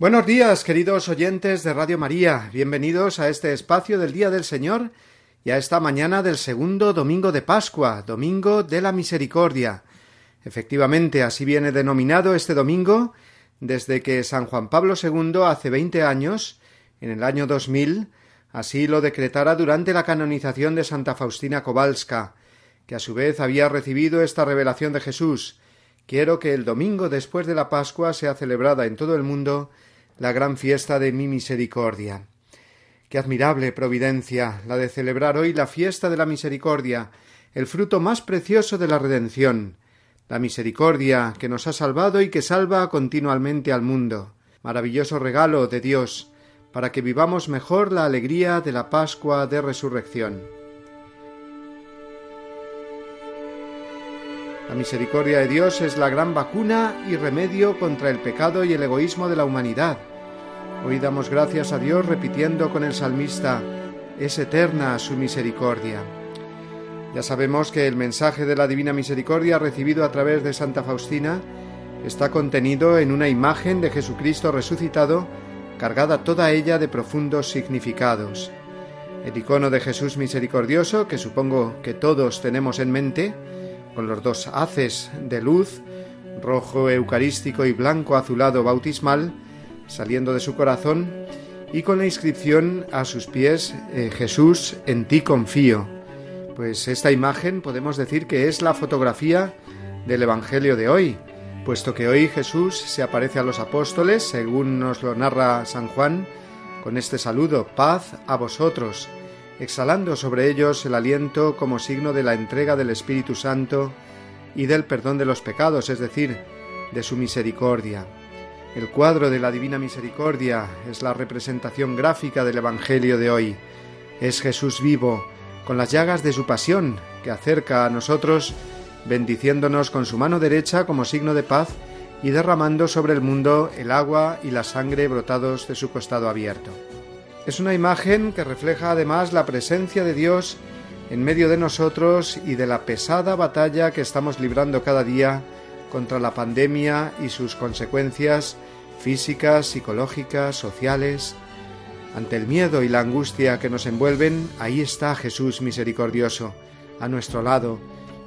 Buenos días, queridos oyentes de Radio María. Bienvenidos a este espacio del Día del Señor y a esta mañana del segundo domingo de Pascua, Domingo de la Misericordia. Efectivamente, así viene denominado este domingo desde que San Juan Pablo II hace veinte años, en el año 2000, así lo decretara durante la canonización de Santa Faustina Kowalska, que a su vez había recibido esta revelación de Jesús. Quiero que el domingo después de la Pascua sea celebrada en todo el mundo la gran fiesta de mi misericordia. Qué admirable providencia la de celebrar hoy la fiesta de la misericordia, el fruto más precioso de la redención, la misericordia que nos ha salvado y que salva continuamente al mundo. Maravilloso regalo de Dios, para que vivamos mejor la alegría de la Pascua de Resurrección. La misericordia de Dios es la gran vacuna y remedio contra el pecado y el egoísmo de la humanidad. Hoy damos gracias a Dios repitiendo con el salmista, es eterna su misericordia. Ya sabemos que el mensaje de la Divina Misericordia recibido a través de Santa Faustina está contenido en una imagen de Jesucristo resucitado, cargada toda ella de profundos significados. El icono de Jesús misericordioso, que supongo que todos tenemos en mente, con los dos haces de luz, rojo eucarístico y blanco azulado bautismal, saliendo de su corazón, y con la inscripción a sus pies eh, Jesús, en ti confío. Pues esta imagen podemos decir que es la fotografía del Evangelio de hoy, puesto que hoy Jesús se aparece a los apóstoles, según nos lo narra San Juan, con este saludo, paz a vosotros, exhalando sobre ellos el aliento como signo de la entrega del Espíritu Santo y del perdón de los pecados, es decir, de su misericordia. El cuadro de la Divina Misericordia es la representación gráfica del Evangelio de hoy. Es Jesús vivo, con las llagas de su pasión, que acerca a nosotros, bendiciéndonos con su mano derecha como signo de paz y derramando sobre el mundo el agua y la sangre brotados de su costado abierto. Es una imagen que refleja además la presencia de Dios en medio de nosotros y de la pesada batalla que estamos librando cada día contra la pandemia y sus consecuencias físicas, psicológicas, sociales. Ante el miedo y la angustia que nos envuelven, ahí está Jesús misericordioso, a nuestro lado,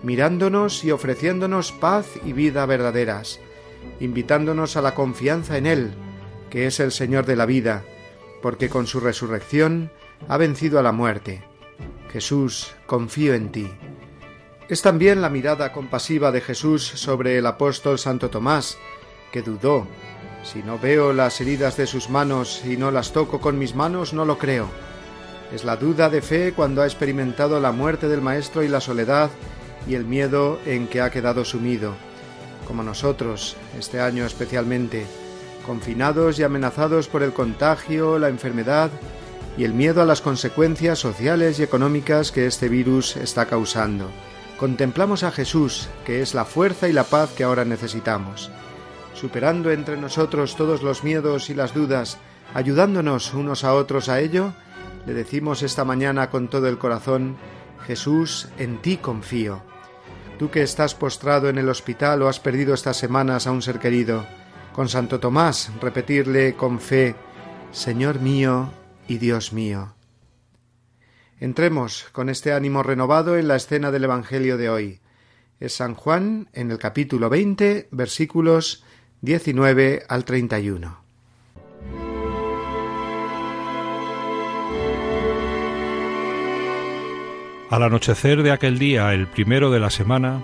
mirándonos y ofreciéndonos paz y vida verdaderas, invitándonos a la confianza en Él, que es el Señor de la vida, porque con su resurrección ha vencido a la muerte. Jesús, confío en ti. Es también la mirada compasiva de Jesús sobre el apóstol Santo Tomás, que dudó. Si no veo las heridas de sus manos y no las toco con mis manos, no lo creo. Es la duda de fe cuando ha experimentado la muerte del Maestro y la soledad y el miedo en que ha quedado sumido, como nosotros, este año especialmente confinados y amenazados por el contagio, la enfermedad y el miedo a las consecuencias sociales y económicas que este virus está causando. Contemplamos a Jesús, que es la fuerza y la paz que ahora necesitamos. Superando entre nosotros todos los miedos y las dudas, ayudándonos unos a otros a ello, le decimos esta mañana con todo el corazón, Jesús, en ti confío. Tú que estás postrado en el hospital o has perdido estas semanas a un ser querido, con Santo Tomás repetirle con fe, Señor mío y Dios mío. Entremos con este ánimo renovado en la escena del Evangelio de hoy. Es San Juan en el capítulo 20, versículos 19 al 31. Al anochecer de aquel día, el primero de la semana,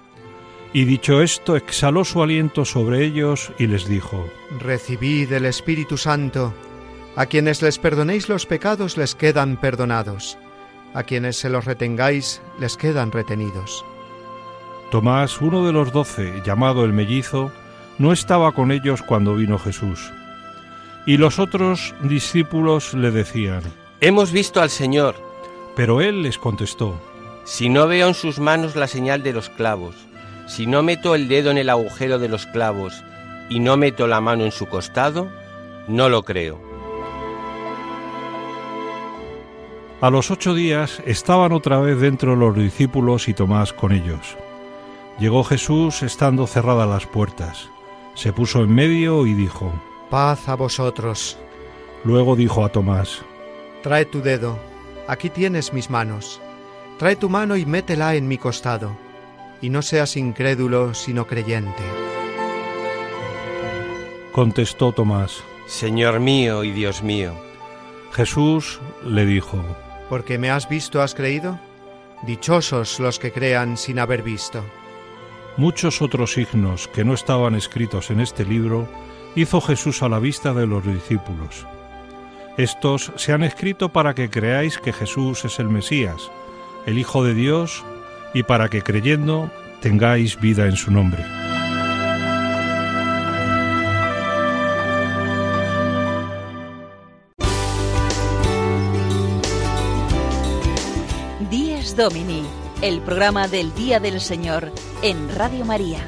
Y dicho esto, exhaló su aliento sobre ellos y les dijo, Recibid el Espíritu Santo. A quienes les perdonéis los pecados les quedan perdonados. A quienes se los retengáis les quedan retenidos. Tomás, uno de los doce, llamado el mellizo, no estaba con ellos cuando vino Jesús. Y los otros discípulos le decían, Hemos visto al Señor. Pero él les contestó, Si no veo en sus manos la señal de los clavos, si no meto el dedo en el agujero de los clavos y no meto la mano en su costado, no lo creo. A los ocho días estaban otra vez dentro los discípulos y Tomás con ellos. Llegó Jesús estando cerradas las puertas. Se puso en medio y dijo, Paz a vosotros. Luego dijo a Tomás, Trae tu dedo, aquí tienes mis manos. Trae tu mano y métela en mi costado, y no seas incrédulo, sino creyente. Contestó Tomás, Señor mío y Dios mío. Jesús le dijo, Porque me has visto, has creído. Dichosos los que crean sin haber visto. Muchos otros signos que no estaban escritos en este libro hizo Jesús a la vista de los discípulos. Estos se han escrito para que creáis que Jesús es el Mesías, el Hijo de Dios, y para que creyendo tengáis vida en su nombre. Dies Domini, el programa del Día del Señor en Radio María.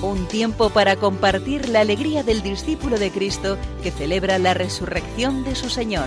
Un tiempo para compartir la alegría del discípulo de Cristo que celebra la resurrección de su Señor.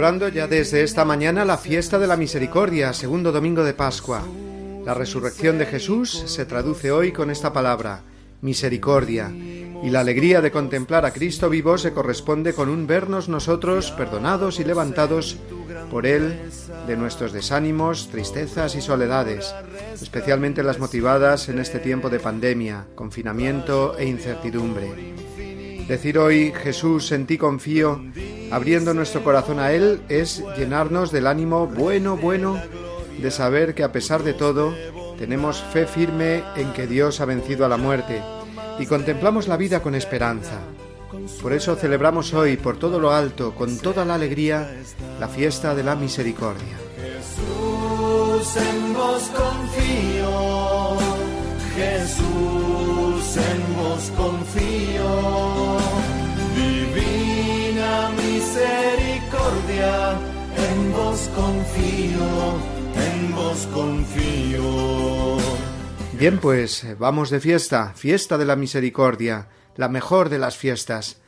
Celebrando ya desde esta mañana la fiesta de la misericordia, segundo domingo de Pascua. La resurrección de Jesús se traduce hoy con esta palabra, misericordia, y la alegría de contemplar a Cristo vivo se corresponde con un vernos nosotros perdonados y levantados por Él de nuestros desánimos, tristezas y soledades, especialmente las motivadas en este tiempo de pandemia, confinamiento e incertidumbre. Decir hoy, Jesús, en ti confío, abriendo nuestro corazón a Él, es llenarnos del ánimo bueno, bueno, de saber que a pesar de todo, tenemos fe firme en que Dios ha vencido a la muerte y contemplamos la vida con esperanza. Por eso celebramos hoy, por todo lo alto, con toda la alegría, la fiesta de la misericordia. Jesús, en vos confío, Jesús, en vos confío, misericordia, en vos confío en vos confío. Bien, pues vamos de fiesta, fiesta de la misericordia, la mejor de las fiestas.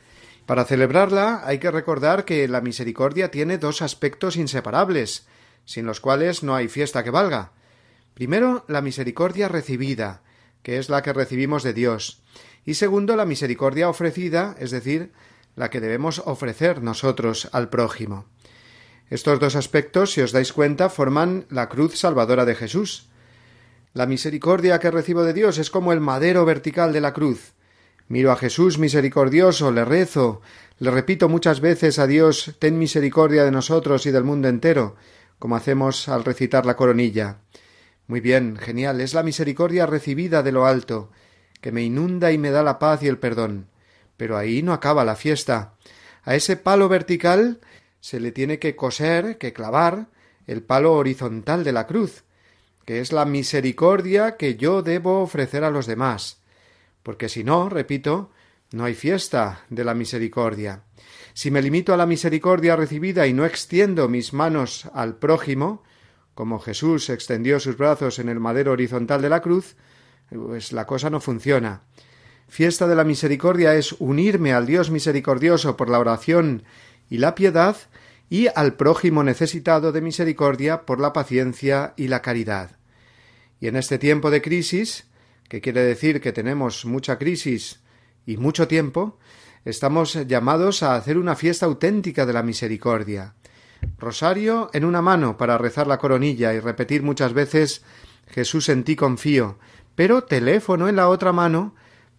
Para celebrarla hay que recordar que la misericordia tiene dos aspectos inseparables, sin los cuales no hay fiesta que valga. Primero, la misericordia recibida, que es la que recibimos de Dios, y segundo, la misericordia ofrecida, es decir, la que debemos ofrecer nosotros al prójimo. Estos dos aspectos, si os dais cuenta, forman la cruz salvadora de Jesús. La misericordia que recibo de Dios es como el madero vertical de la cruz. Miro a Jesús misericordioso, le rezo, le repito muchas veces a Dios ten misericordia de nosotros y del mundo entero, como hacemos al recitar la coronilla. Muy bien, genial, es la misericordia recibida de lo alto, que me inunda y me da la paz y el perdón. Pero ahí no acaba la fiesta. A ese palo vertical se le tiene que coser, que clavar, el palo horizontal de la cruz, que es la misericordia que yo debo ofrecer a los demás. Porque si no, repito, no hay fiesta de la misericordia. Si me limito a la misericordia recibida y no extiendo mis manos al prójimo, como Jesús extendió sus brazos en el madero horizontal de la cruz, pues la cosa no funciona. Fiesta de la misericordia es unirme al Dios misericordioso por la oración y la piedad y al prójimo necesitado de misericordia por la paciencia y la caridad. Y en este tiempo de crisis, que quiere decir que tenemos mucha crisis y mucho tiempo, estamos llamados a hacer una fiesta auténtica de la misericordia. Rosario en una mano para rezar la coronilla y repetir muchas veces Jesús en ti confío, pero teléfono en la otra mano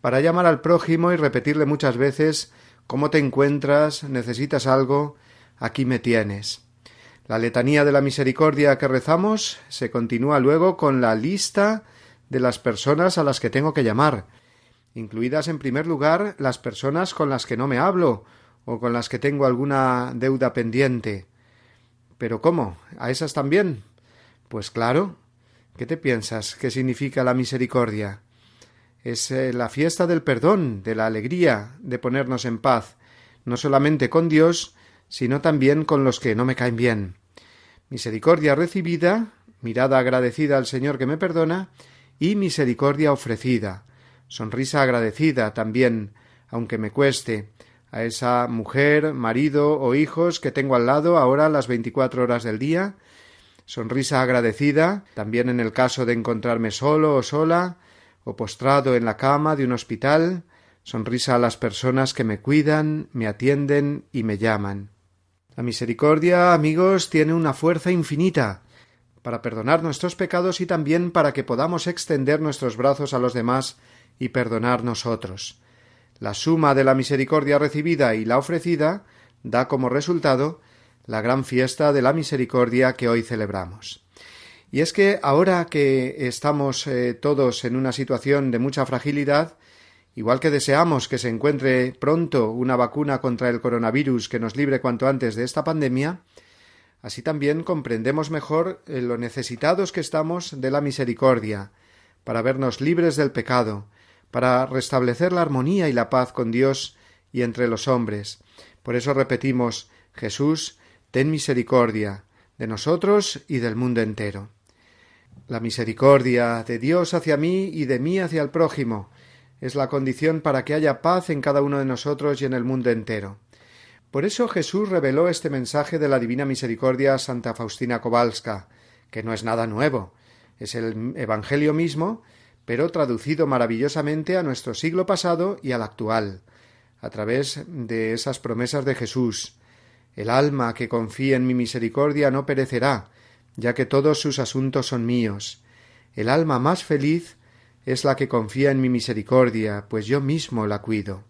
para llamar al prójimo y repetirle muchas veces ¿Cómo te encuentras? ¿Necesitas algo? Aquí me tienes. La letanía de la misericordia que rezamos se continúa luego con la lista de las personas a las que tengo que llamar, incluidas en primer lugar las personas con las que no me hablo o con las que tengo alguna deuda pendiente. Pero ¿cómo? ¿A esas también? Pues claro. ¿Qué te piensas? ¿Qué significa la misericordia? Es eh, la fiesta del perdón, de la alegría, de ponernos en paz, no solamente con Dios, sino también con los que no me caen bien. Misericordia recibida, mirada agradecida al Señor que me perdona, y misericordia ofrecida, sonrisa agradecida también, aunque me cueste, a esa mujer, marido o hijos que tengo al lado ahora las veinticuatro horas del día, sonrisa agradecida, también en el caso de encontrarme solo o sola, o postrado en la cama de un hospital, sonrisa a las personas que me cuidan, me atienden y me llaman. La misericordia, amigos, tiene una fuerza infinita para perdonar nuestros pecados y también para que podamos extender nuestros brazos a los demás y perdonar nosotros. La suma de la misericordia recibida y la ofrecida da como resultado la gran fiesta de la misericordia que hoy celebramos. Y es que ahora que estamos eh, todos en una situación de mucha fragilidad, igual que deseamos que se encuentre pronto una vacuna contra el coronavirus que nos libre cuanto antes de esta pandemia, así también comprendemos mejor eh, lo necesitados que estamos de la misericordia, para vernos libres del pecado, para restablecer la armonía y la paz con Dios y entre los hombres. Por eso repetimos Jesús, ten misericordia de nosotros y del mundo entero la misericordia de Dios hacia mí y de mí hacia el prójimo es la condición para que haya paz en cada uno de nosotros y en el mundo entero. Por eso Jesús reveló este mensaje de la divina misericordia a Santa Faustina Kowalska, que no es nada nuevo, es el Evangelio mismo, pero traducido maravillosamente a nuestro siglo pasado y al actual, a través de esas promesas de Jesús. El alma que confía en mi misericordia no perecerá, ya que todos sus asuntos son míos. El alma más feliz es la que confía en mi misericordia, pues yo mismo la cuido.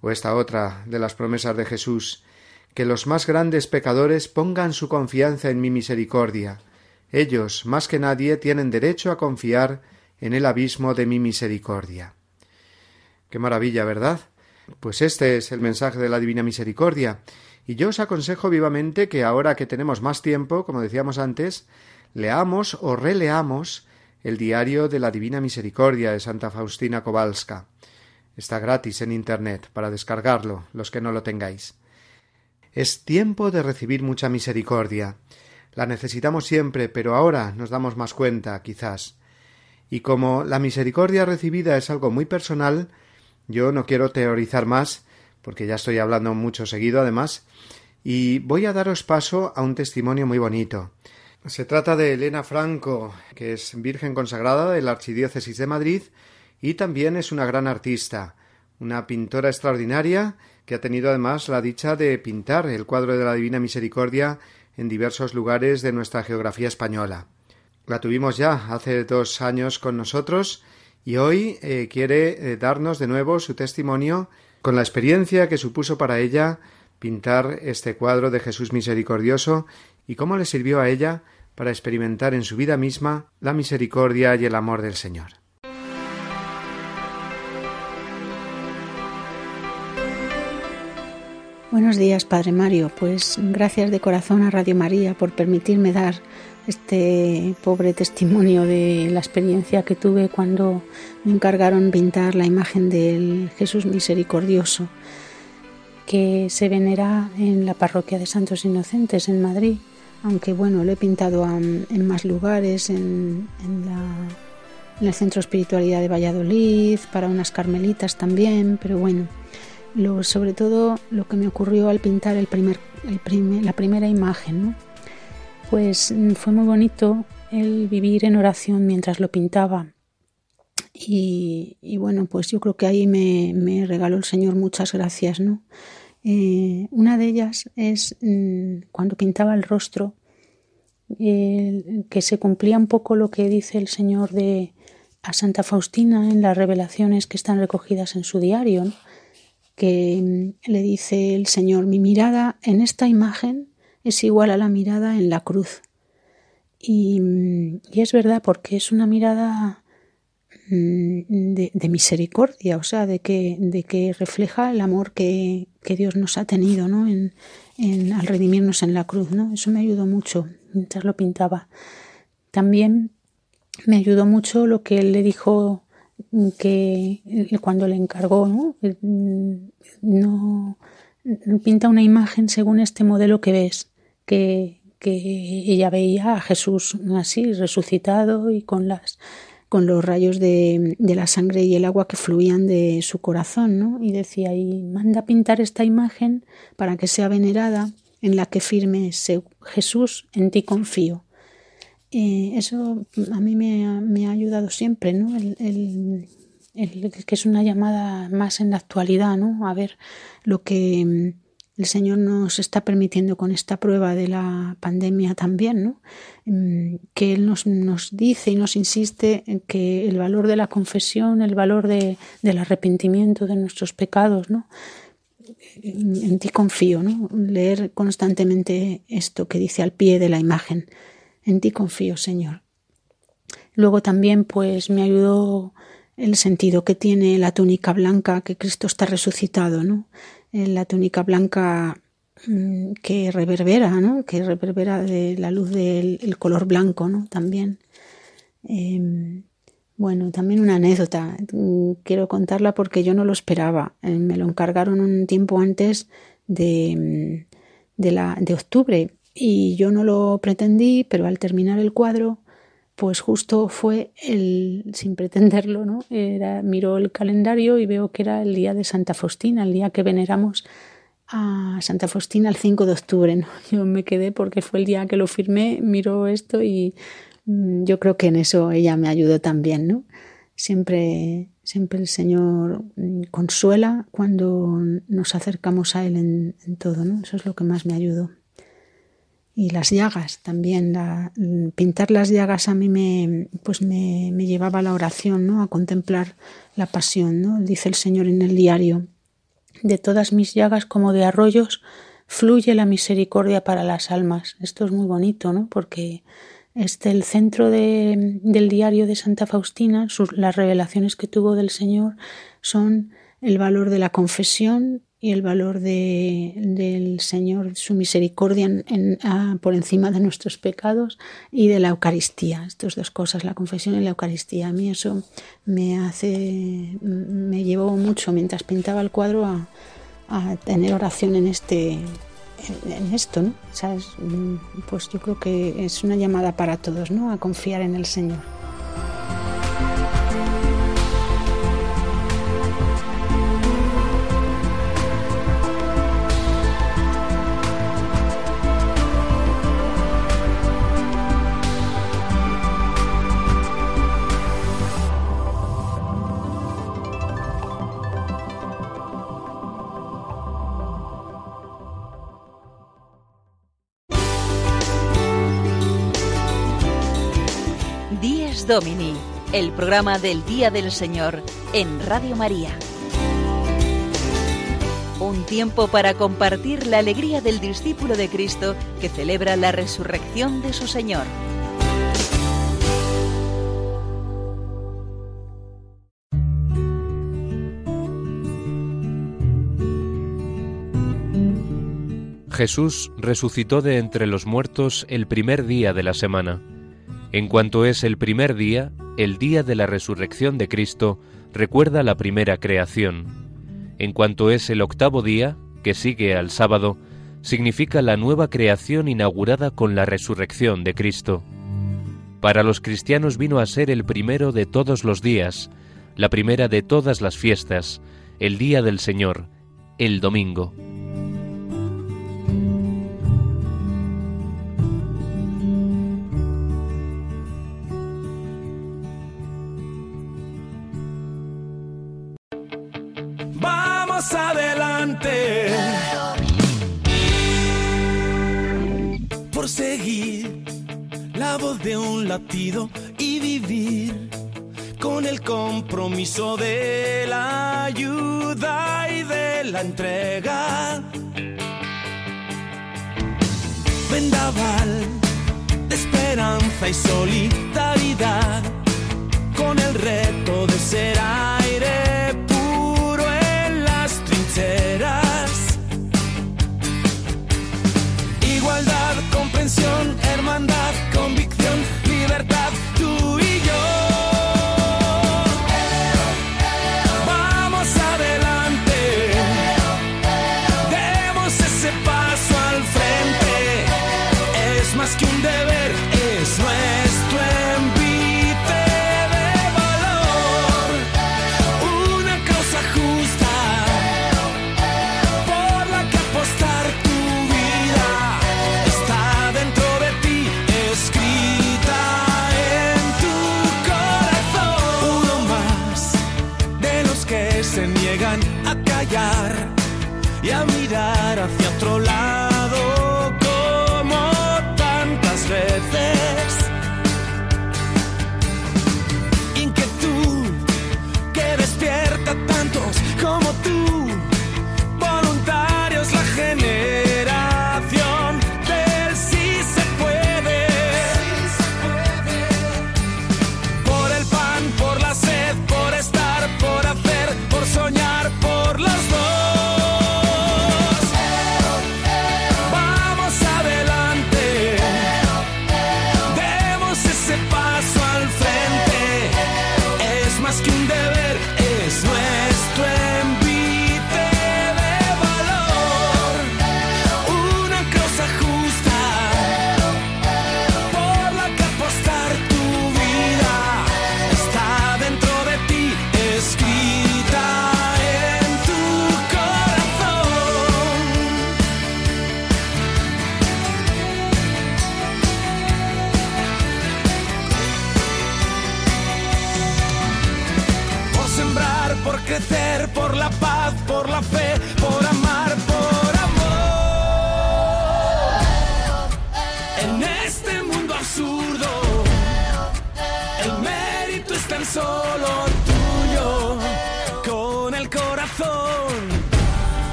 O esta otra de las promesas de Jesús, que los más grandes pecadores pongan su confianza en mi misericordia, Ellos, más que nadie, tienen derecho a confiar en el abismo de mi misericordia. Qué maravilla, ¿verdad? Pues este es el mensaje de la Divina Misericordia, y yo os aconsejo vivamente que ahora que tenemos más tiempo, como decíamos antes, leamos o releamos el diario de la Divina Misericordia de Santa Faustina Kowalska. Está gratis en Internet para descargarlo, los que no lo tengáis. Es tiempo de recibir mucha misericordia. La necesitamos siempre, pero ahora nos damos más cuenta, quizás. Y como la misericordia recibida es algo muy personal, yo no quiero teorizar más, porque ya estoy hablando mucho seguido además, y voy a daros paso a un testimonio muy bonito. Se trata de Elena Franco, que es Virgen consagrada de la Archidiócesis de Madrid y también es una gran artista, una pintora extraordinaria que ha tenido además la dicha de pintar el cuadro de la Divina Misericordia en diversos lugares de nuestra geografía española. La tuvimos ya hace dos años con nosotros y hoy eh, quiere eh, darnos de nuevo su testimonio con la experiencia que supuso para ella pintar este cuadro de Jesús misericordioso y cómo le sirvió a ella para experimentar en su vida misma la misericordia y el amor del Señor. Buenos días, Padre Mario. Pues gracias de corazón a Radio María por permitirme dar este pobre testimonio de la experiencia que tuve cuando me encargaron pintar la imagen del Jesús misericordioso que se venera en la parroquia de Santos Inocentes en Madrid, aunque bueno, lo he pintado en más lugares, en, el Centro Espiritualidad de Valladolid, para unas carmelitas también, pero bueno, lo, sobre todo lo que me ocurrió al pintar el primer, la primera imagen, ¿no? Pues mm, fue muy bonito el vivir en oración mientras lo pintaba. Y, bueno, pues yo creo que ahí me, regaló el Señor muchas gracias, ¿no? Eh, una de ellas es mm, cuando pintaba el rostro, que se cumplía un poco lo que dice el Señor de a Santa Faustina en las revelaciones que están recogidas en su diario, que mm, le dice el Señor, mi mirada en esta imagen es igual a la mirada en la cruz. Y, es verdad porque es una mirada mm, de, misericordia, o sea, de que, de que refleja el amor que, Dios nos ha tenido ¿no? en, al redimirnos en la cruz. ¿no? Eso me ayudó mucho mientras lo pintaba. También me ayudó mucho lo que él le dijo que cuando le encargó, ¿no? no pinta una imagen según este modelo que ves que, ella veía a Jesús así, resucitado y con las con los rayos de, la sangre y el agua que fluían de su corazón, ¿no? Y decía, y manda pintar esta imagen para que sea venerada, en la que firme Jesús, en ti confío. Eh, eso a mí me ha, ayudado siempre, ¿no? El, que es una llamada más en la actualidad, ¿no? A ver lo que el Señor nos está permitiendo con esta prueba de la pandemia también, ¿no? Mm, que Él nos, dice y nos insiste en que el valor de la confesión, el valor de, del arrepentimiento de nuestros pecados, ¿no? En ti confío, ¿no? Leer constantemente esto que dice al pie de la imagen. En ti confío, Señor. Luego también, pues, me ayudó el sentido que tiene la túnica blanca, que Cristo está resucitado, ¿no? La túnica blanca mm, que reverbera, ¿no? que reverbera de la luz del color blanco ¿no? también. Em, bueno, también una anécdota, mm, quiero contarla porque yo no lo esperaba. Eh, me lo encargaron un tiempo antes de, mm, de, la, de octubre y yo no lo pretendí, pero al terminar el cuadro pues justo fue el, sin pretenderlo, ¿no? Era, miró el calendario y veo que era el día de Santa Faustina, el día que veneramos a Santa Faustina el 5 de octubre. Yo me quedé porque fue el día que lo firmé, miró esto y mm, yo creo que en eso ella me ayudó también, ¿no? Siempre, siempre el Señor mm, consuela cuando nos acercamos a Él en, en todo, ¿no? Eso es lo que más me ayudó y las llagas también. Pintar las llagas a mí me, pues me, me, llevaba a la oración, ¿no? a contemplar la pasión. ¿no? Dice el Señor en el diario, de todas mis llagas como de arroyos fluye la misericordia para las almas. Esto es muy bonito, ¿no? porque Este, el centro del diario de Santa Faustina, las revelaciones que tuvo del Señor son el valor de la confesión y el valor de, del Señor, su misericordia por encima de nuestros pecados y de la Eucaristía. Estas dos cosas, la confesión y la Eucaristía. A mí eso me hace, me llevó mucho mientras pintaba el cuadro a, a tener oración en este en, esto, ¿no? Mm, pues yo creo que es una llamada para todos, ¿no? A confiar en el Señor. Domini, el programa del Día del Señor en Radio María. Un tiempo para compartir la alegría del discípulo de Cristo que celebra la resurrección de su Señor. Jesús resucitó de entre los muertos el primer día de la semana en cuanto es el primer día, el día de la resurrección de Cristo, recuerda la primera creación. En cuanto es el octavo día, que sigue al sábado, significa la nueva creación inaugurada con la resurrección de Cristo. Para los cristianos vino a ser el primero de todos los días, la primera de todas las fiestas, el día del Señor, el domingo. De un latido y vivir con el compromiso de la ayuda y de la entrega. Vendaval de esperanza y solidaridad con el reto de ser aire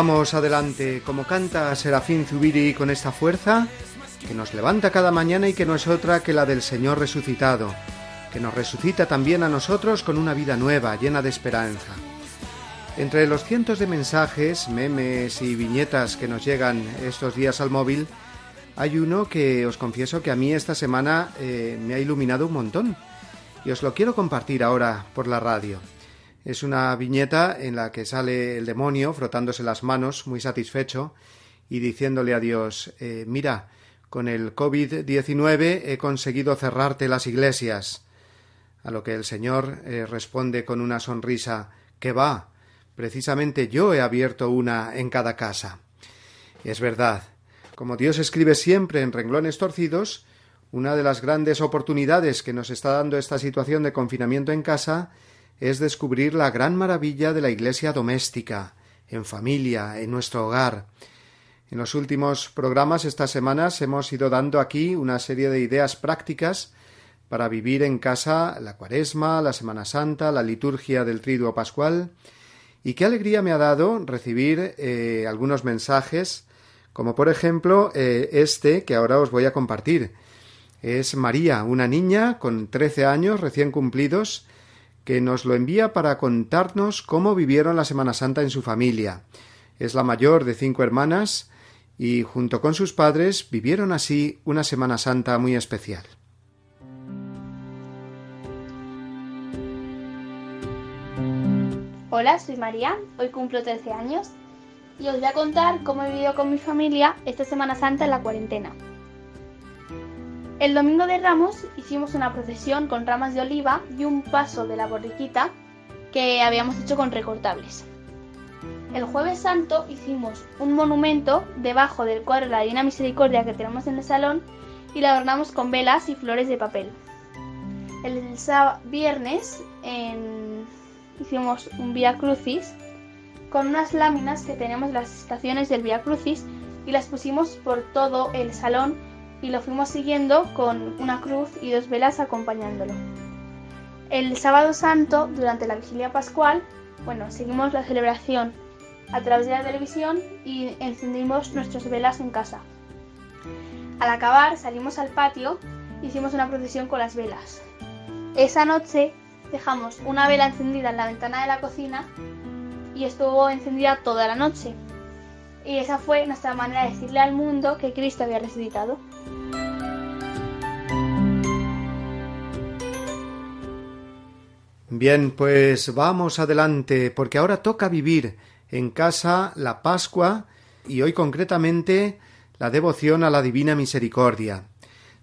Vamos adelante, como canta Serafín Zubiri con esta fuerza que nos levanta cada mañana y que no es otra que la del Señor resucitado, que nos resucita también a nosotros con una vida nueva, llena de esperanza. Entre los cientos de mensajes, memes y viñetas que nos llegan estos días al móvil, hay uno que os confieso que a mí esta semana eh, me ha iluminado un montón y os lo quiero compartir ahora por la radio. Es una viñeta en la que sale el demonio frotándose las manos, muy satisfecho, y diciéndole a Dios, eh, mira, con el COVID-19 he conseguido cerrarte las iglesias. A lo que el Señor eh, responde con una sonrisa, que va, precisamente yo he abierto una en cada casa. Es verdad, como Dios escribe siempre en renglones torcidos, una de las grandes oportunidades que nos está dando esta situación de confinamiento en casa es descubrir la gran maravilla de la iglesia doméstica, en familia, en nuestro hogar. En los últimos programas estas semanas hemos ido dando aquí una serie de ideas prácticas para vivir en casa la cuaresma, la Semana Santa, la liturgia del Triduo Pascual, y qué alegría me ha dado recibir eh, algunos mensajes, como por ejemplo eh, este que ahora os voy a compartir. Es María, una niña con trece años recién cumplidos, que nos lo envía para contarnos cómo vivieron la Semana Santa en su familia. Es la mayor de cinco hermanas y junto con sus padres vivieron así una Semana Santa muy especial. Hola, soy María, hoy cumplo 13 años y os voy a contar cómo he vivido con mi familia esta Semana Santa en la cuarentena. El domingo de Ramos hicimos una procesión con ramas de oliva y un paso de la borriquita que habíamos hecho con recortables. El jueves santo hicimos un monumento debajo del cuadro de la Divina Misericordia que tenemos en el salón y lo adornamos con velas y flores de papel. El viernes hicimos un Via Crucis con unas láminas que tenemos las estaciones del Via Crucis y las pusimos por todo el salón y lo fuimos siguiendo con una cruz y dos velas acompañándolo. El sábado santo, durante la vigilia pascual, bueno, seguimos la celebración a través de la televisión y encendimos nuestras velas en casa. Al acabar salimos al patio hicimos una procesión con las velas. Esa noche dejamos una vela encendida en la ventana de la cocina y estuvo encendida toda la noche. Y esa fue nuestra manera de decirle al mundo que Cristo había resucitado. Bien, pues vamos adelante, porque ahora toca vivir en casa la Pascua y hoy concretamente la devoción a la Divina Misericordia.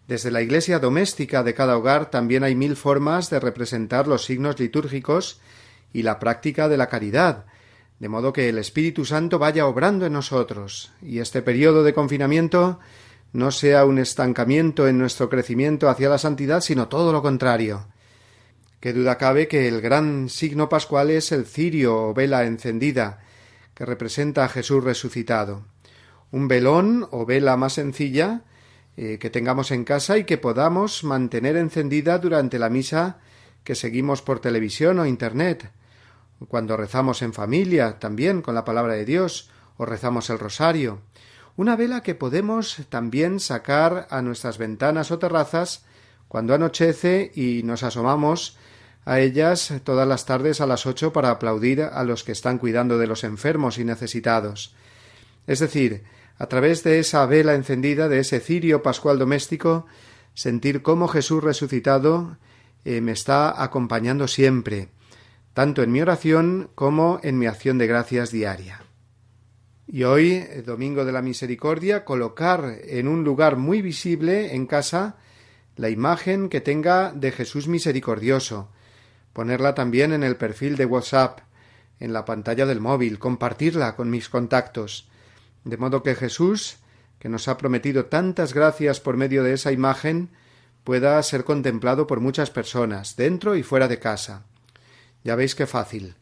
Desde la iglesia doméstica de cada hogar también hay mil formas de representar los signos litúrgicos y la práctica de la caridad, de modo que el Espíritu Santo vaya obrando en nosotros y este periodo de confinamiento no sea un estancamiento en nuestro crecimiento hacia la santidad, sino todo lo contrario. Qué duda cabe que el gran signo pascual es el cirio o vela encendida, que representa a Jesús resucitado. Un velón o vela más sencilla eh, que tengamos en casa y que podamos mantener encendida durante la misa que seguimos por televisión o internet, cuando rezamos en familia, también con la palabra de Dios, o rezamos el rosario. Una vela que podemos también sacar a nuestras ventanas o terrazas cuando anochece y nos asomamos a ellas todas las tardes a las ocho para aplaudir a los que están cuidando de los enfermos y necesitados. Es decir, a través de esa vela encendida, de ese cirio pascual doméstico, sentir cómo Jesús resucitado eh, me está acompañando siempre, tanto en mi oración como en mi acción de gracias diaria. Y hoy, Domingo de la Misericordia, colocar en un lugar muy visible en casa la imagen que tenga de Jesús misericordioso, ponerla también en el perfil de WhatsApp, en la pantalla del móvil, compartirla con mis contactos, de modo que Jesús, que nos ha prometido tantas gracias por medio de esa imagen, pueda ser contemplado por muchas personas, dentro y fuera de casa. Ya veis qué fácil.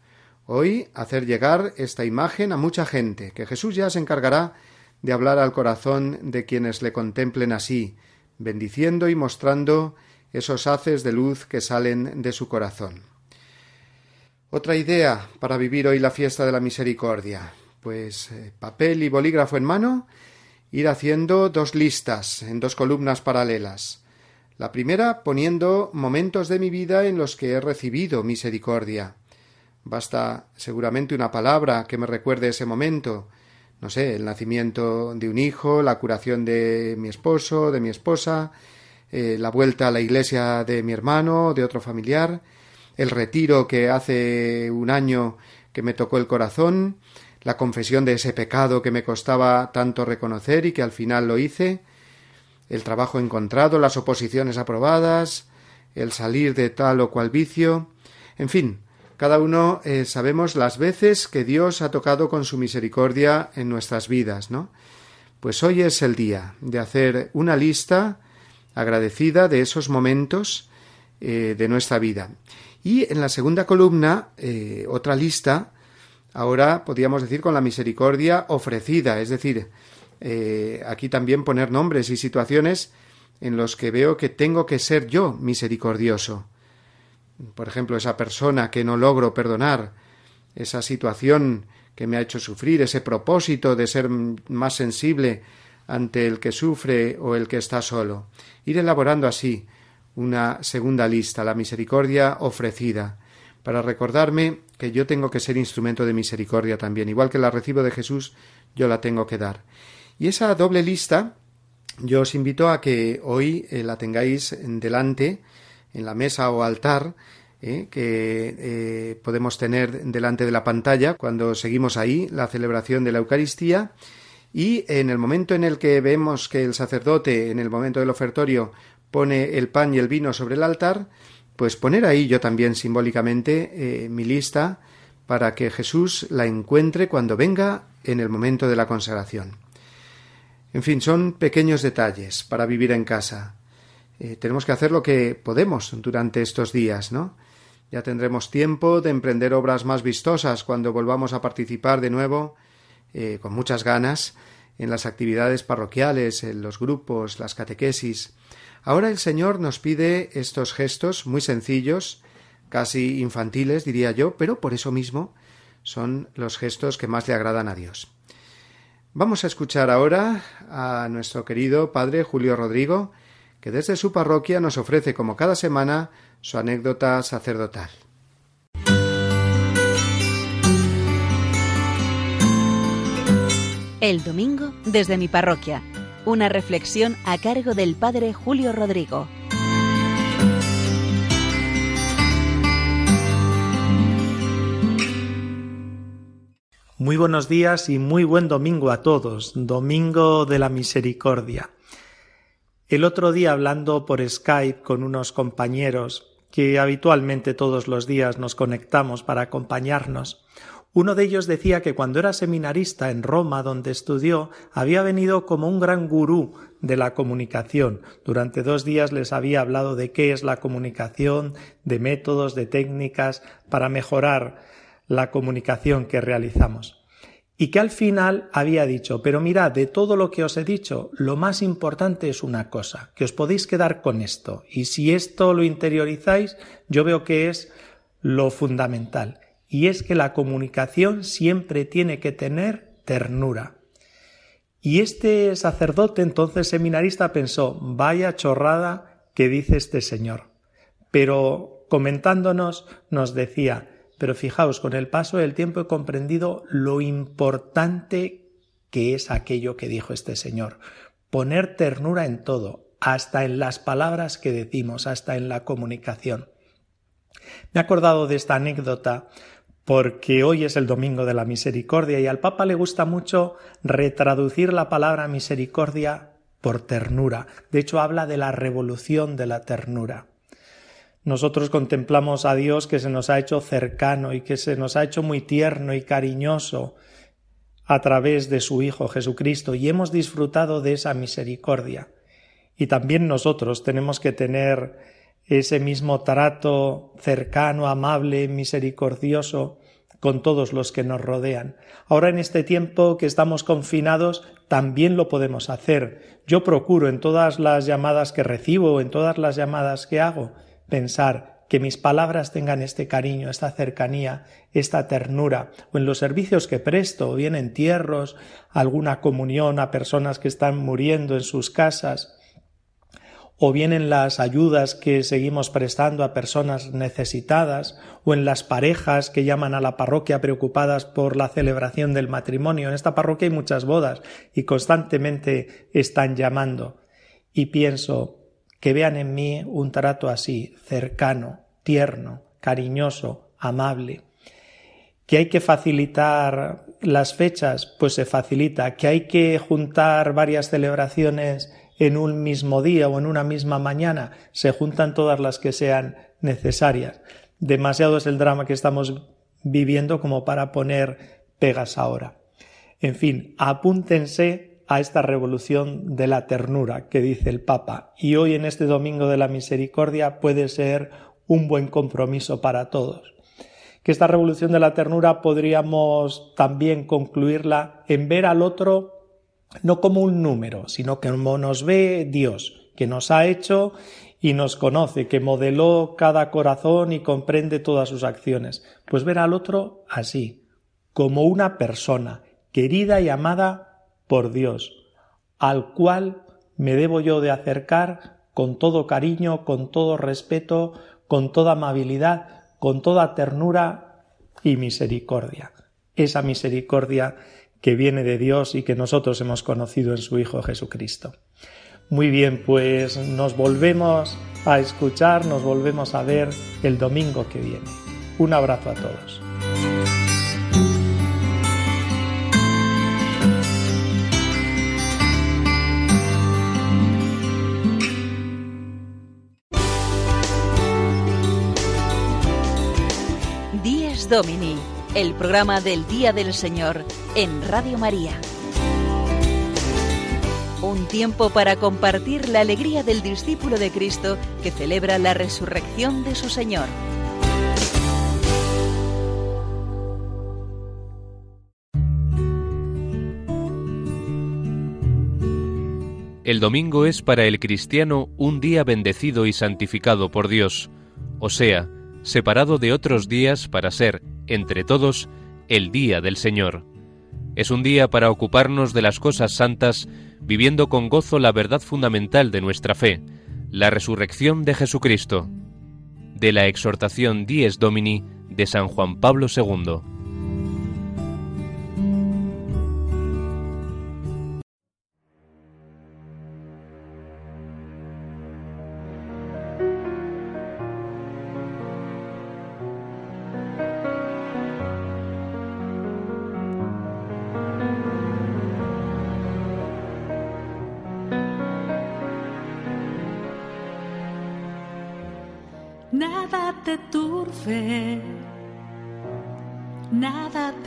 Hoy hacer llegar esta imagen a mucha gente, que Jesús ya se encargará de hablar al corazón de quienes le contemplen así, bendiciendo y mostrando esos haces de luz que salen de su corazón. Otra idea para vivir hoy la fiesta de la misericordia. pues eh, papel y bolígrafo en mano, ir haciendo dos listas en dos columnas paralelas. La primera poniendo momentos de mi vida en los que he recibido misericordia. Basta seguramente una palabra que me recuerde ese momento, no sé, el nacimiento de un hijo, la curación de mi esposo, de mi esposa, eh, la vuelta a la iglesia de mi hermano, de otro familiar, el retiro que hace un año que me tocó el corazón, la confesión de ese pecado que me costaba tanto reconocer y que al final lo hice, el trabajo encontrado, las oposiciones aprobadas, el salir de tal o cual vicio, en fin, cada uno eh, sabemos las veces que Dios ha tocado con su misericordia en nuestras vidas, ¿no? Pues hoy es el día de hacer una lista agradecida de esos momentos eh, de nuestra vida. Y en la segunda columna, eh, otra lista, ahora podríamos decir con la misericordia ofrecida, es decir, aquí también poner nombres y situaciones en los que veo que tengo que ser yo misericordioso por ejemplo, esa persona que no logro perdonar, esa situación que me ha hecho sufrir, ese propósito de ser más sensible ante el que sufre o el que está solo. Ir elaborando así una segunda lista, la misericordia ofrecida, para recordarme que yo tengo que ser instrumento de misericordia también, igual que la recibo de Jesús, yo la tengo que dar. Y esa doble lista yo os invito a que hoy eh, la tengáis delante en la mesa o altar ¿eh? que eh, podemos tener delante de la pantalla cuando seguimos ahí la celebración de la Eucaristía y en el momento en el que vemos que el sacerdote en el momento del ofertorio pone el pan y el vino sobre el altar, pues poner ahí yo también simbólicamente eh, mi lista para que Jesús la encuentre cuando venga en el momento de la consagración. En fin, son pequeños detalles para vivir en casa. Eh, tenemos que hacer lo que podemos durante estos días, ¿no? Ya tendremos tiempo de emprender obras más vistosas cuando volvamos a participar de nuevo, eh, con muchas ganas, en las actividades parroquiales, en los grupos, las catequesis. Ahora el Señor nos pide estos gestos muy sencillos, casi infantiles, diría yo, pero por eso mismo son los gestos que más le agradan a Dios. Vamos a escuchar ahora a nuestro querido Padre Julio Rodrigo, que desde su parroquia nos ofrece como cada semana su anécdota sacerdotal. El domingo desde mi parroquia. Una reflexión a cargo del Padre Julio Rodrigo. Muy buenos días y muy buen domingo a todos, domingo de la misericordia. El otro día hablando por Skype con unos compañeros que habitualmente todos los días nos conectamos para acompañarnos, uno de ellos decía que cuando era seminarista en Roma, donde estudió, había venido como un gran gurú de la comunicación. Durante dos días les había hablado de qué es la comunicación, de métodos, de técnicas para mejorar la comunicación que realizamos. Y que al final había dicho, pero mirad, de todo lo que os he dicho, lo más importante es una cosa, que os podéis quedar con esto, y si esto lo interiorizáis, yo veo que es lo fundamental, y es que la comunicación siempre tiene que tener ternura. Y este sacerdote, entonces seminarista, pensó, vaya chorrada que dice este señor. Pero comentándonos nos decía, pero fijaos, con el paso del tiempo he comprendido lo importante que es aquello que dijo este Señor. Poner ternura en todo, hasta en las palabras que decimos, hasta en la comunicación. Me he acordado de esta anécdota porque hoy es el Domingo de la Misericordia y al Papa le gusta mucho retraducir la palabra misericordia por ternura. De hecho, habla de la revolución de la ternura nosotros contemplamos a Dios que se nos ha hecho cercano y que se nos ha hecho muy tierno y cariñoso a través de su Hijo Jesucristo y hemos disfrutado de esa misericordia. Y también nosotros tenemos que tener ese mismo trato cercano, amable, misericordioso con todos los que nos rodean. Ahora en este tiempo que estamos confinados también lo podemos hacer. Yo procuro en todas las llamadas que recibo, en todas las llamadas que hago, pensar que mis palabras tengan este cariño, esta cercanía, esta ternura, o en los servicios que presto, bien entierros, alguna comunión a personas que están muriendo en sus casas, o bien en las ayudas que seguimos prestando a personas necesitadas, o en las parejas que llaman a la parroquia preocupadas por la celebración del matrimonio. En esta parroquia hay muchas bodas y constantemente están llamando. Y pienso que vean en mí un trato así, cercano, tierno, cariñoso, amable. Que hay que facilitar las fechas, pues se facilita. Que hay que juntar varias celebraciones en un mismo día o en una misma mañana, se juntan todas las que sean necesarias. Demasiado es el drama que estamos viviendo como para poner pegas ahora. En fin, apúntense a esta revolución de la ternura que dice el Papa y hoy en este Domingo de la Misericordia puede ser un buen compromiso para todos. Que esta revolución de la ternura podríamos también concluirla en ver al otro no como un número, sino como nos ve Dios, que nos ha hecho y nos conoce, que modeló cada corazón y comprende todas sus acciones. Pues ver al otro así, como una persona, querida y amada por Dios, al cual me debo yo de acercar con todo cariño, con todo respeto, con toda amabilidad, con toda ternura y misericordia. Esa misericordia que viene de Dios y que nosotros hemos conocido en su Hijo Jesucristo. Muy bien, pues nos volvemos a escuchar, nos volvemos a ver el domingo que viene. Un abrazo a todos. Domini el programa del Día del Señor en Radio María. Un tiempo para compartir la alegría del discípulo de Cristo que celebra la resurrección de su Señor. El domingo es para el cristiano un día bendecido y santificado por Dios, o sea, separado de otros días para ser, entre todos, el día del Señor. Es un día para ocuparnos de las cosas santas, viviendo con gozo la verdad fundamental de nuestra fe, la resurrección de Jesucristo. De la exhortación Dies Domini de San Juan Pablo II.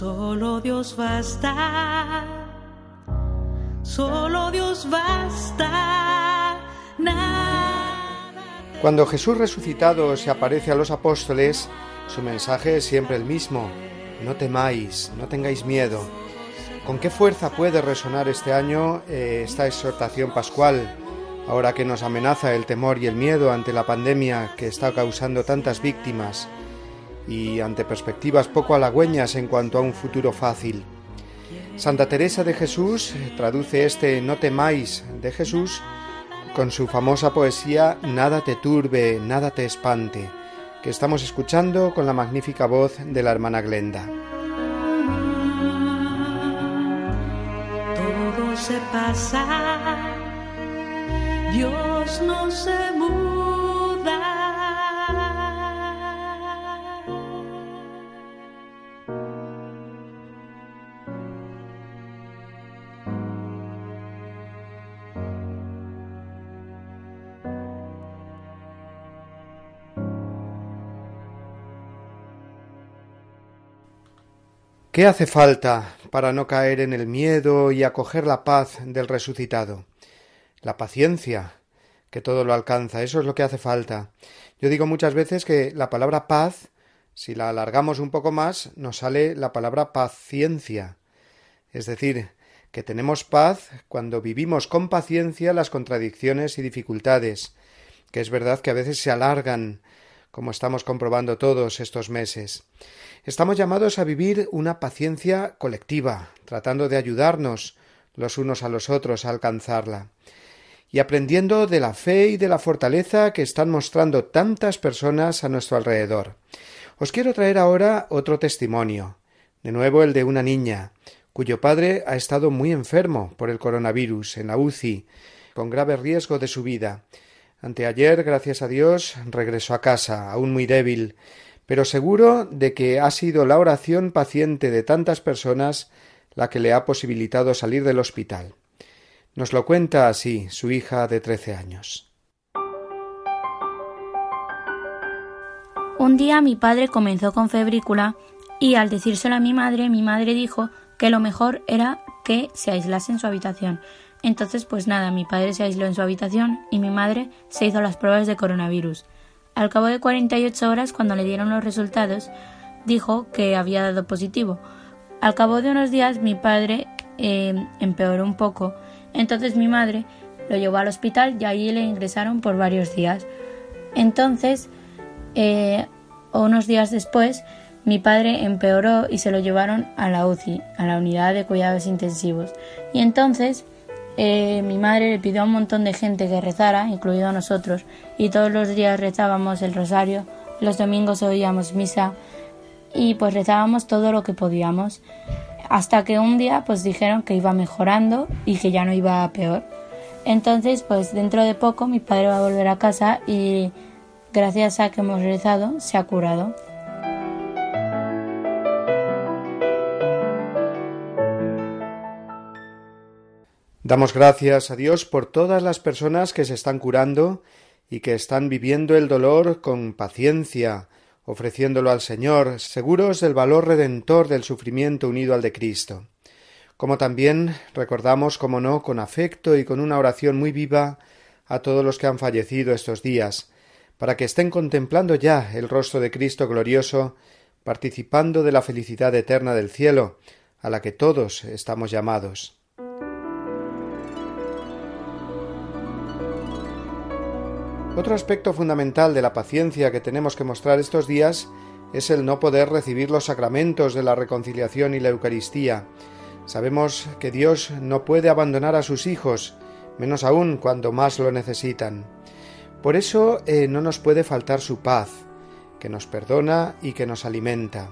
solo Dios basta, solo Dios basta. Nada Cuando Jesús resucitado se aparece a los apóstoles, su mensaje es siempre el mismo. No temáis, no tengáis miedo. ¿Con qué fuerza puede resonar este año eh, esta exhortación pascual, ahora que nos amenaza el temor y el miedo ante la pandemia que está causando tantas víctimas y ante perspectivas poco halagüeñas en cuanto a un futuro fácil? Santa Teresa de Jesús traduce este No temáis de Jesús con su famosa poesía Nada te turbe, nada te espante, que estamos escuchando con la magnífica voz de la hermana Glenda. Todo se pasa, Dios no se muda. ¿Qué hace falta para no caer en el miedo y acoger la paz del resucitado? La paciencia, que todo lo alcanza, eso es lo que hace falta. Yo digo muchas veces que la palabra paz, si la alargamos un poco más, nos sale la palabra paciencia. Es decir, que tenemos paz cuando vivimos con paciencia las contradicciones y dificultades, que es verdad que a veces se alargan, como estamos comprobando todos estos meses. Estamos llamados a vivir una paciencia colectiva, tratando de ayudarnos los unos a los otros a alcanzarla, y aprendiendo de la fe y de la fortaleza que están mostrando tantas personas a nuestro alrededor. Os quiero traer ahora otro testimonio, de nuevo el de una niña, cuyo padre ha estado muy enfermo por el coronavirus en la UCI, con grave riesgo de su vida. Anteayer, gracias a Dios, regresó a casa, aún muy débil, pero seguro de que ha sido la oración paciente de tantas personas la que le ha posibilitado salir del hospital. Nos lo cuenta así su hija de trece años. Un día mi padre comenzó con febrícula y al decírselo a mi madre, mi madre dijo que lo mejor era que se aislase en su habitación. Entonces, pues nada, mi padre se aisló en su habitación y mi madre se hizo las pruebas de coronavirus. Al cabo de 48 horas, cuando le dieron los resultados, dijo que había dado positivo. Al cabo de unos días, mi padre eh, empeoró un poco. Entonces mi madre lo llevó al hospital y allí le ingresaron por varios días. Entonces, eh, unos días después, mi padre empeoró y se lo llevaron a la UCI, a la unidad de cuidados intensivos. Y entonces eh, mi madre le pidió a un montón de gente que rezara, incluido a nosotros, y todos los días rezábamos el rosario, los domingos oíamos misa y pues rezábamos todo lo que podíamos, hasta que un día pues dijeron que iba mejorando y que ya no iba peor. Entonces pues dentro de poco mi padre va a volver a casa y gracias a que hemos rezado se ha curado. Damos gracias a Dios por todas las personas que se están curando y que están viviendo el dolor con paciencia, ofreciéndolo al Señor, seguros del valor redentor del sufrimiento unido al de Cristo. Como también recordamos, como no, con afecto y con una oración muy viva a todos los que han fallecido estos días, para que estén contemplando ya el rostro de Cristo glorioso, participando de la felicidad eterna del cielo, a la que todos estamos llamados. Otro aspecto fundamental de la paciencia que tenemos que mostrar estos días es el no poder recibir los sacramentos de la reconciliación y la Eucaristía. Sabemos que Dios no puede abandonar a sus hijos, menos aún cuando más lo necesitan. Por eso eh, no nos puede faltar su paz, que nos perdona y que nos alimenta.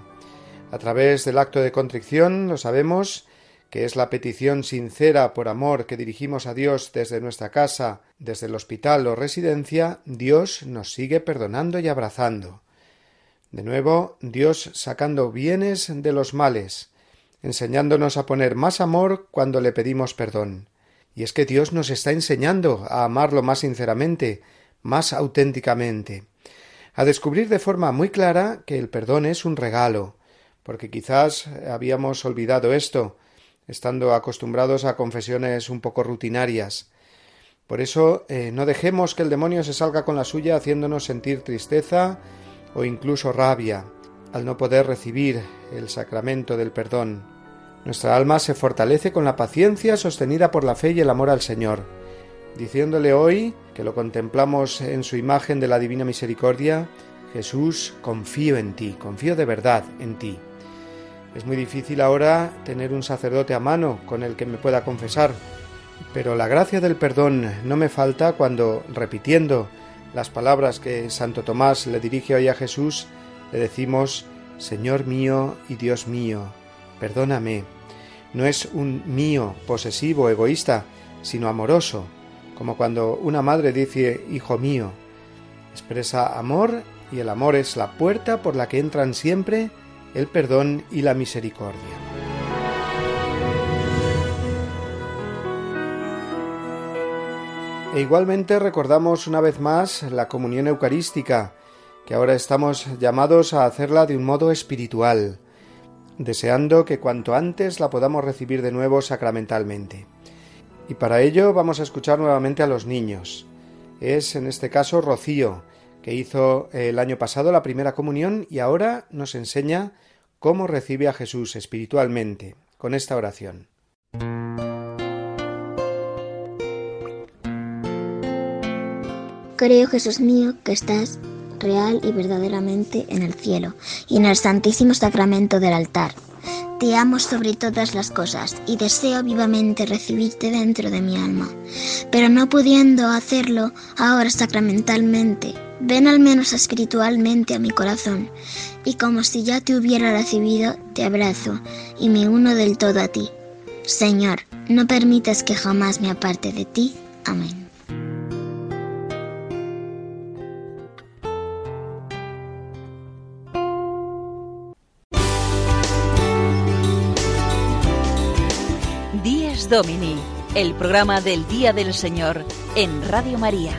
A través del acto de contrición, lo sabemos, que es la petición sincera por amor que dirigimos a Dios desde nuestra casa, desde el hospital o residencia, Dios nos sigue perdonando y abrazando. De nuevo, Dios sacando bienes de los males, enseñándonos a poner más amor cuando le pedimos perdón. Y es que Dios nos está enseñando a amarlo más sinceramente, más auténticamente, a descubrir de forma muy clara que el perdón es un regalo, porque quizás habíamos olvidado esto, estando acostumbrados a confesiones un poco rutinarias. Por eso eh, no dejemos que el demonio se salga con la suya haciéndonos sentir tristeza o incluso rabia al no poder recibir el sacramento del perdón. Nuestra alma se fortalece con la paciencia sostenida por la fe y el amor al Señor, diciéndole hoy, que lo contemplamos en su imagen de la Divina Misericordia, Jesús, confío en ti, confío de verdad en ti. Es muy difícil ahora tener un sacerdote a mano con el que me pueda confesar, pero la gracia del perdón no me falta cuando, repitiendo las palabras que Santo Tomás le dirige hoy a Jesús, le decimos, Señor mío y Dios mío, perdóname. No es un mío posesivo, egoísta, sino amoroso, como cuando una madre dice, Hijo mío. Expresa amor y el amor es la puerta por la que entran siempre el perdón y la misericordia. E igualmente recordamos una vez más la comunión eucarística, que ahora estamos llamados a hacerla de un modo espiritual, deseando que cuanto antes la podamos recibir de nuevo sacramentalmente. Y para ello vamos a escuchar nuevamente a los niños. Es en este caso Rocío, que hizo el año pasado la primera comunión y ahora nos enseña cómo recibe a Jesús espiritualmente con esta oración. Creo, Jesús mío, que estás real y verdaderamente en el cielo y en el santísimo sacramento del altar. Te amo sobre todas las cosas y deseo vivamente recibirte dentro de mi alma, pero no pudiendo hacerlo ahora sacramentalmente, ven al menos espiritualmente a mi corazón y como si ya te hubiera recibido, te abrazo y me uno del todo a ti. Señor, no permitas que jamás me aparte de ti. Amén. Domini, el programa del Día del Señor en Radio María.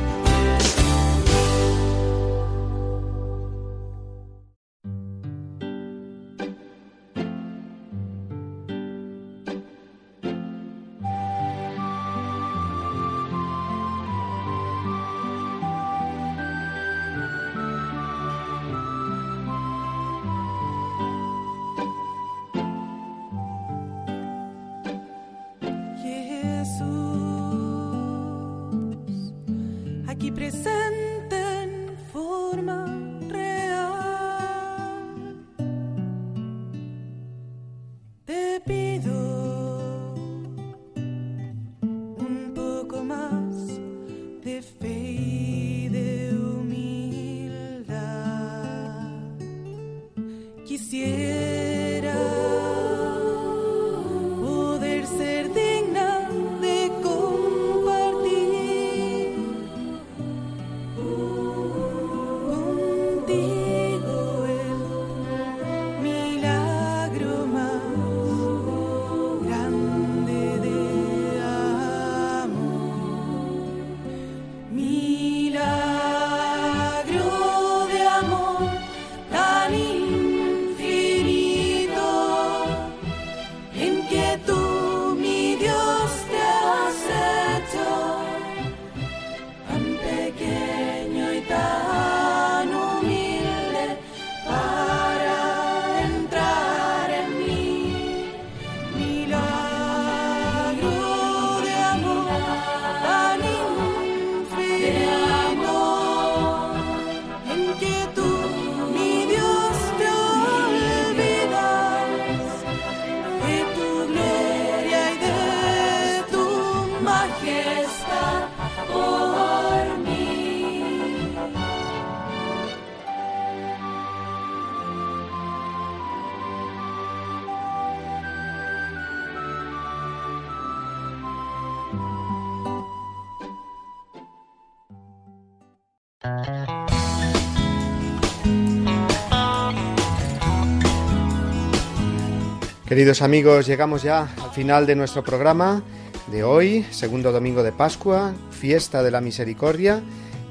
Queridos amigos, llegamos ya al final de nuestro programa de hoy, segundo domingo de Pascua, fiesta de la misericordia,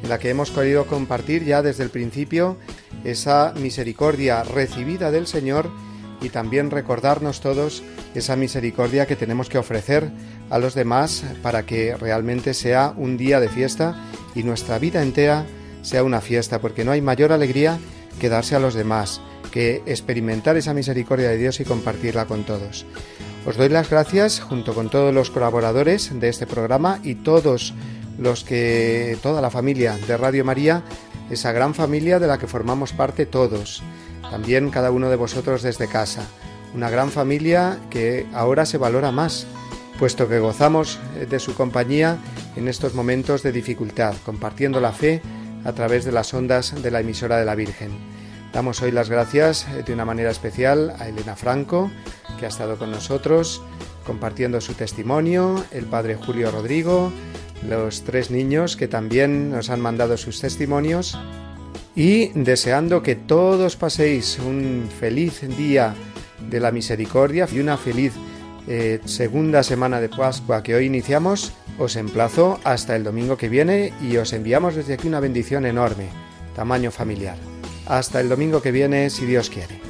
en la que hemos querido compartir ya desde el principio esa misericordia recibida del Señor y también recordarnos todos esa misericordia que tenemos que ofrecer a los demás para que realmente sea un día de fiesta y nuestra vida entera sea una fiesta, porque no hay mayor alegría que darse a los demás, que experimentar esa misericordia de Dios y compartirla con todos. Os doy las gracias junto con todos los colaboradores de este programa y todos los que toda la familia de Radio María, esa gran familia de la que formamos parte todos, también cada uno de vosotros desde casa, una gran familia que ahora se valora más, puesto que gozamos de su compañía en estos momentos de dificultad, compartiendo la fe a través de las ondas de la emisora de la Virgen. Damos hoy las gracias de una manera especial a Elena Franco, que ha estado con nosotros compartiendo su testimonio, el padre Julio Rodrigo, los tres niños que también nos han mandado sus testimonios y deseando que todos paséis un feliz día de la misericordia y una feliz eh, segunda semana de Pascua que hoy iniciamos, os emplazo hasta el domingo que viene y os enviamos desde aquí una bendición enorme, tamaño familiar. Hasta el domingo que viene, si Dios quiere.